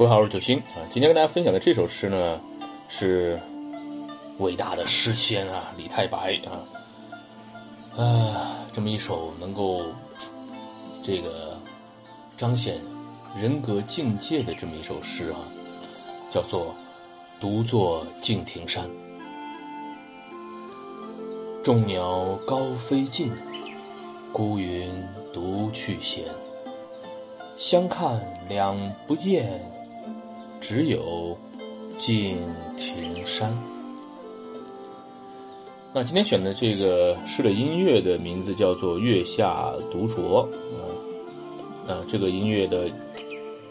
各位好，我是九星啊。今天跟大家分享的这首诗呢，是伟大的诗仙啊李太白啊，啊，这么一首能够这个彰显人格境界的这么一首诗啊，叫做《独坐敬亭山》。众鸟高飞尽，孤云独去闲。相看两不厌。只有敬亭山。那今天选的这个诗的音乐的名字叫做《月下独酌》啊，啊，这个音乐的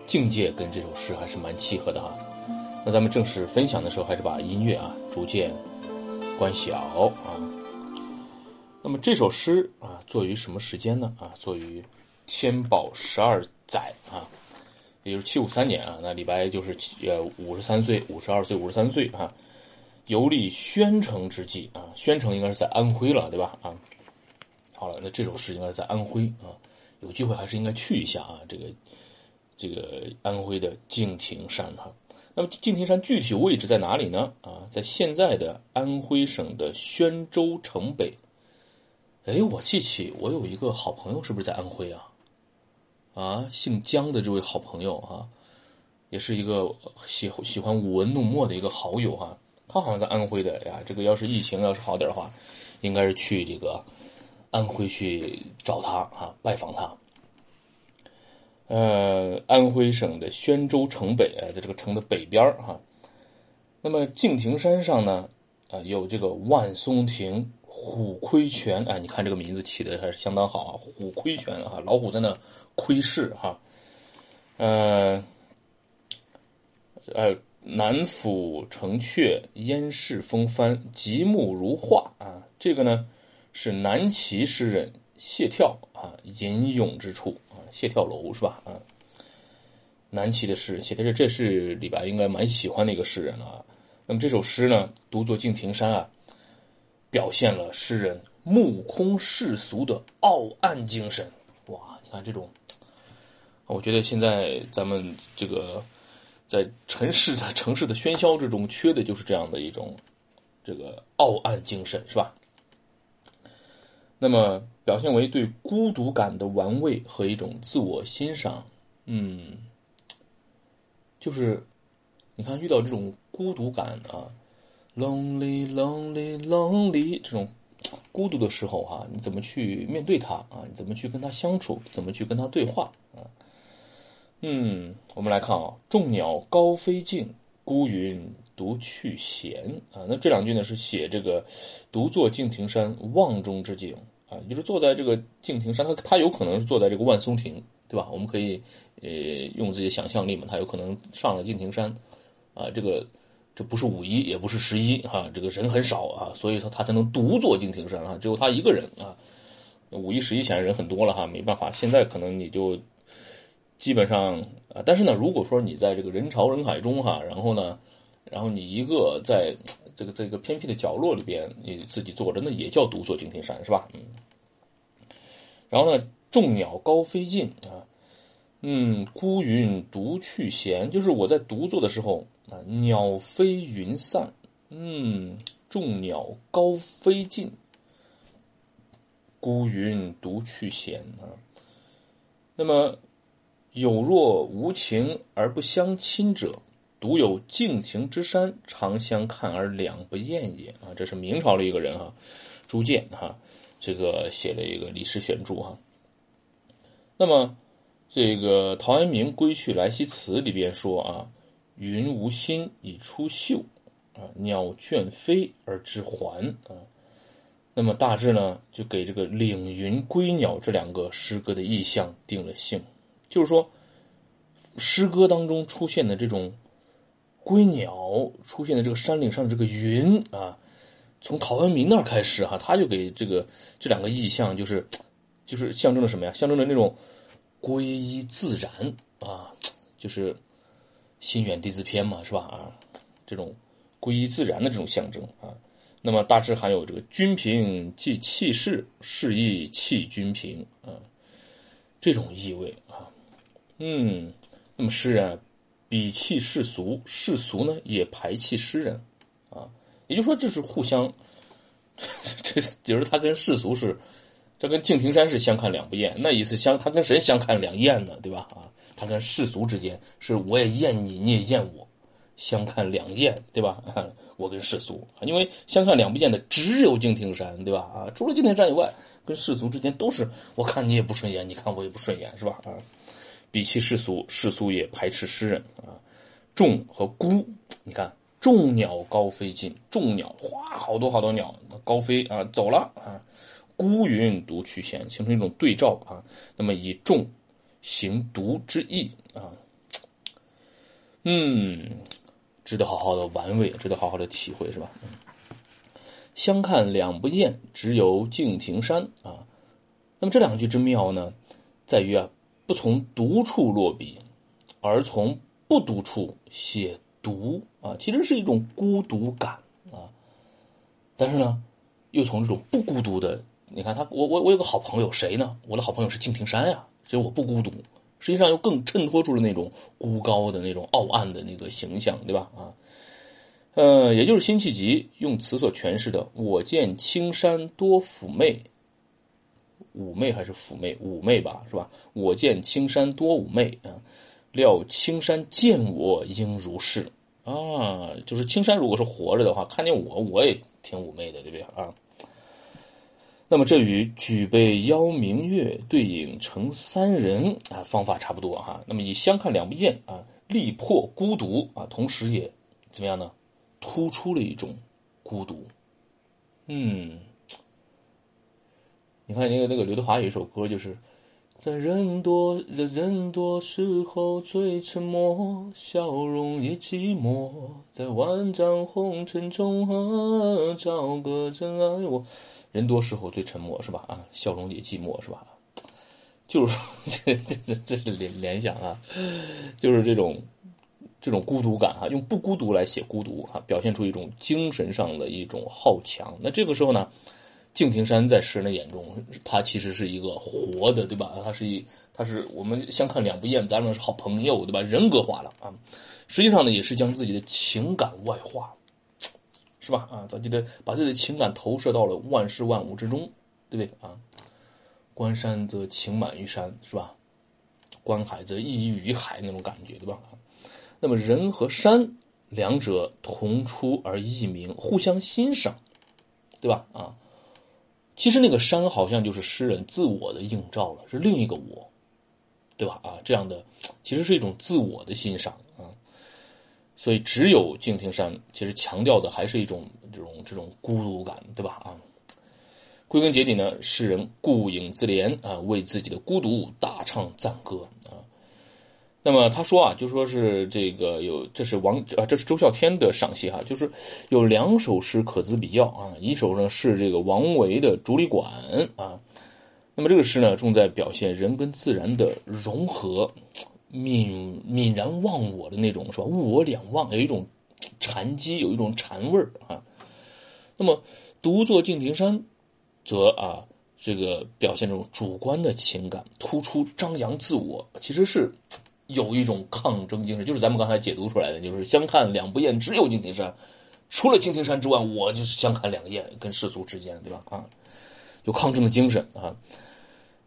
境界跟这首诗还是蛮契合的哈。那咱们正式分享的时候，还是把音乐啊逐渐关小啊。那么这首诗啊，作于什么时间呢？啊，作于天宝十二载啊。也就是七五三年啊，那李白就是呃五十三岁、五十二岁、五十三岁啊，游历宣城之际啊，宣城应该是在安徽了，对吧？啊，好了，那这首诗应该是在安徽啊，有机会还是应该去一下啊，这个这个安徽的敬亭山哈。那么敬亭山具体位置在哪里呢？啊，在现在的安徽省的宣州城北。哎，我记起我有一个好朋友，是不是在安徽啊？啊，姓姜的这位好朋友啊，也是一个喜喜欢舞文弄墨的一个好友哈。他好像在安徽的呀。这个要是疫情要是好点的话，应该是去这个安徽去找他啊，拜访他。呃，安徽省的宣州城北，在这个城的北边哈。那么敬亭山上呢，啊，有这个万松亭、虎窥泉。哎，你看这个名字起的还是相当好啊，虎窥泉啊，老虎在那。窥视哈，呃，呃，南府城阙，烟势风帆，极目如画啊。这个呢是南齐诗人谢眺啊吟咏之处啊，谢眺楼是吧？啊，南齐的诗人写的这，这是李白应该蛮喜欢的一个诗人啊。那么这首诗呢，独坐敬亭山啊，表现了诗人目空世俗的傲岸精神。哇，你看这种。我觉得现在咱们这个在城市的城市的喧嚣之中，缺的就是这样的一种这个傲岸精神，是吧？那么表现为对孤独感的玩味和一种自我欣赏，嗯，就是你看遇到这种孤独感啊，lonely lonely lonely 这种孤独的时候哈，你怎么去面对它啊？你怎么去跟他相处？怎么去跟他对话啊？嗯，我们来看啊，众鸟高飞尽，孤云独去闲啊。那这两句呢是写这个独坐敬亭山望中之景啊，就是坐在这个敬亭山，他他有可能是坐在这个万松亭，对吧？我们可以呃用自己的想象力嘛，他有可能上了敬亭山啊，这个这不是五一也不是十一哈，这个人很少啊，所以说他才能独坐敬亭山啊，只有他一个人啊。五一十一显然人很多了哈，没办法，现在可能你就。基本上啊，但是呢，如果说你在这个人潮人海中哈，然后呢，然后你一个在这个这个偏僻的角落里边，你自己坐着，那也叫独坐敬亭山，是吧？嗯。然后呢，众鸟高飞尽啊，嗯，孤云独去闲，就是我在独坐的时候鸟飞云散，嗯，众鸟高飞尽，孤云独去闲啊，那么。有若无情而不相亲者，独有敬亭之山长相看而两不厌也啊！这是明朝的一个人哈，朱建哈，这个写了一个李氏选注哈。那么这个陶渊明《归去来兮辞》里边说啊：“云无心以出岫，啊，鸟倦飞而知还啊。”那么大致呢，就给这个领云归鸟这两个诗歌的意象定了性。就是说，诗歌当中出现的这种归鸟，出现的这个山岭上的这个云啊，从陶渊明那儿开始哈，他就给这个这两个意象，就是就是象征了什么呀？象征着那种归依自然啊，就是心远地自偏嘛，是吧？啊，这种归依自然的这种象征啊，那么大致含有这个君平即弃世，世亦弃君平啊，这种意味啊。嗯，那么诗人鄙弃世俗，世俗呢也排斥诗人，啊，也就是说这是互相，这就是他跟世俗是，这跟敬亭山是相看两不厌，那意思相他跟谁相看两厌呢？对吧？啊，他跟世俗之间是我也厌你，你也厌我，相看两厌，对吧？我跟世俗，因为相看两不厌的只有敬亭山，对吧？啊，除了敬亭山以外，跟世俗之间都是我看你也不顺眼，你看我也不顺眼，是吧？啊。比起世俗，世俗也排斥诗人啊。众和孤，你看，众鸟高飞尽，众鸟哗，好多好多鸟高飞啊，走了啊。孤云独去闲，形成一种对照啊。那么以众行独之意啊，嗯，值得好好的玩味，值得好好的体会，是吧？相看两不厌，只有敬亭山啊。那么这两句之妙呢，在于啊。不从独处落笔，而从不独处写独啊，其实是一种孤独感啊。但是呢，又从这种不孤独的，你看他，我我我有个好朋友，谁呢？我的好朋友是敬亭山呀，所以我不孤独。实际上又更衬托出了那种孤高的那种傲岸的那个形象，对吧？啊，呃，也就是辛弃疾用词所诠释的“我见青山多妩媚”。妩媚还是妩媚？妩媚吧，是吧？我见青山多妩媚啊，料青山见我应如是啊。就是青山如果是活着的话，看见我我也挺妩媚的，对不对啊？那么这与举杯邀明月，对影成三人啊，方法差不多哈。那么以相看两不厌啊，力破孤独啊，同时也怎么样呢？突出了一种孤独，嗯。你看那个那个刘德华有一首歌，就是在人多人人多时候最沉默，笑容也寂寞，在万丈红尘中啊，找个真爱我。人多时候最沉默是吧？啊，笑容也寂寞是吧？就是说这这这是联联想啊，就是这种这种孤独感哈，用不孤独来写孤独哈，表现出一种精神上的一种好强。那这个时候呢？敬亭山在诗人的眼中，他其实是一个活的，对吧？他是一，他是我们相看两不厌，咱们是好朋友，对吧？人格化了啊，实际上呢，也是将自己的情感外化，是吧？啊，咱记得把自己的情感投射到了万事万物之中，对不对啊？观山则情满于山，是吧？观海则意溢于海，那种感觉，对吧？那么人和山两者同出而异名，互相欣赏，对吧？啊。其实那个山好像就是诗人自我的映照了，是另一个我，对吧？啊，这样的其实是一种自我的欣赏啊。所以只有敬亭山，其实强调的还是一种这种这种孤独感，对吧？啊，归根结底呢，诗人顾影自怜啊，为自己的孤独大唱赞歌啊。那么他说啊，就说是这个有，这是王啊，这是周孝天的赏析哈，就是有两首诗可资比较啊。一首呢是这个王维的《竹里馆》啊，那么这个诗呢重在表现人跟自然的融合，泯泯然忘我的那种是吧？物我两忘，有一种禅机，有一种禅味儿啊。那么独坐敬亭山，则啊这个表现这种主观的情感，突出张扬自我，其实是。有一种抗争精神，就是咱们刚才解读出来的，就是相看两不厌，只有敬亭山，除了敬亭山之外，我就是相看两厌，跟世俗之间，对吧？啊，有抗争的精神啊。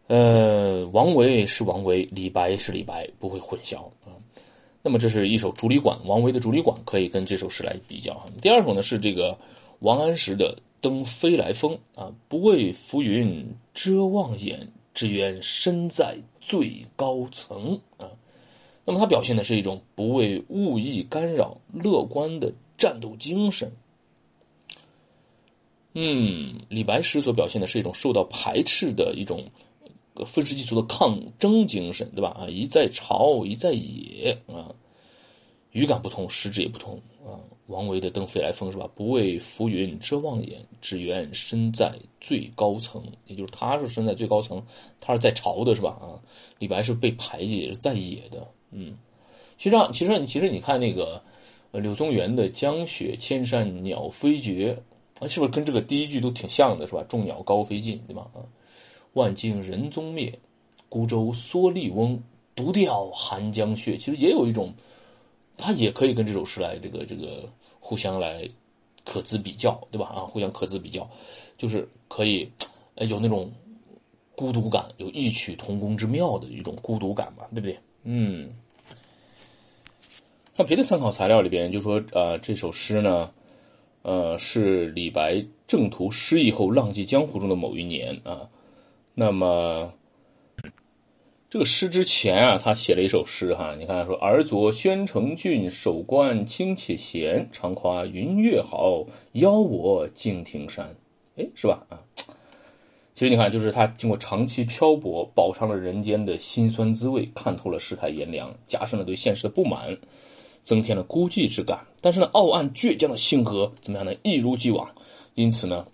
呃，王维是王维，李白是李白，不会混淆啊。那么这是一首《竹里馆》，王维的《竹里馆》可以跟这首诗来比较。第二首呢是这个王安石的《登飞来峰》啊，不畏浮云遮望眼，只缘身在最高层啊。那么，它表现的是一种不为物意干扰、乐观的战斗精神。嗯，李白诗所表现的是一种受到排斥的一种愤世嫉俗的抗争精神，对吧？啊，一在朝，一在野啊，语感不同，实质也不同啊。王维的《登飞来峰》是吧？不畏浮云遮望眼，只缘身在最高层。也就是他是身在最高层，他是在朝的，是吧？啊，李白是被排挤，也是在野的。嗯，其实上，其实其实你看那个，柳宗元的“江雪千山鸟飞绝”，啊，是不是跟这个第一句都挺像的，是吧？众鸟高飞尽，对吧？啊，万径人踪灭，孤舟蓑笠翁，独钓寒江雪。其实也有一种它也可以跟这首诗来这个这个互相来可资比较，对吧？啊，互相可资比较，就是可以有那种孤独感，有异曲同工之妙的一种孤独感嘛，对不对？嗯。看别的参考材料里边就说，呃，这首诗呢，呃，是李白正途失意后浪迹江湖中的某一年啊。那么，这个诗之前啊，他写了一首诗哈，你看说：“尔左宣城郡，守关清且闲，常夸云月好，邀我敬亭山。”哎，是吧？啊，其实你看，就是他经过长期漂泊，饱尝了人间的辛酸滋味，看透了世态炎凉，加深了对现实的不满。增添了孤寂之感，但是呢，傲岸倔强的性格怎么样呢？一如既往，因此呢，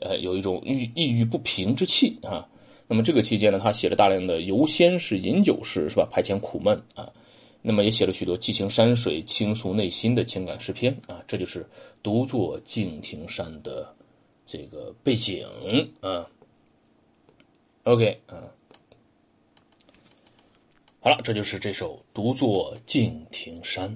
呃，有一种郁抑郁不平之气啊。那么这个期间呢，他写了大量的游仙式、饮酒式，是吧？排遣苦闷啊。那么也写了许多寄情山水、倾诉内心的情感诗篇啊。这就是独坐敬亭山的这个背景啊。OK 啊。好了，这就是这首《独坐敬亭山》。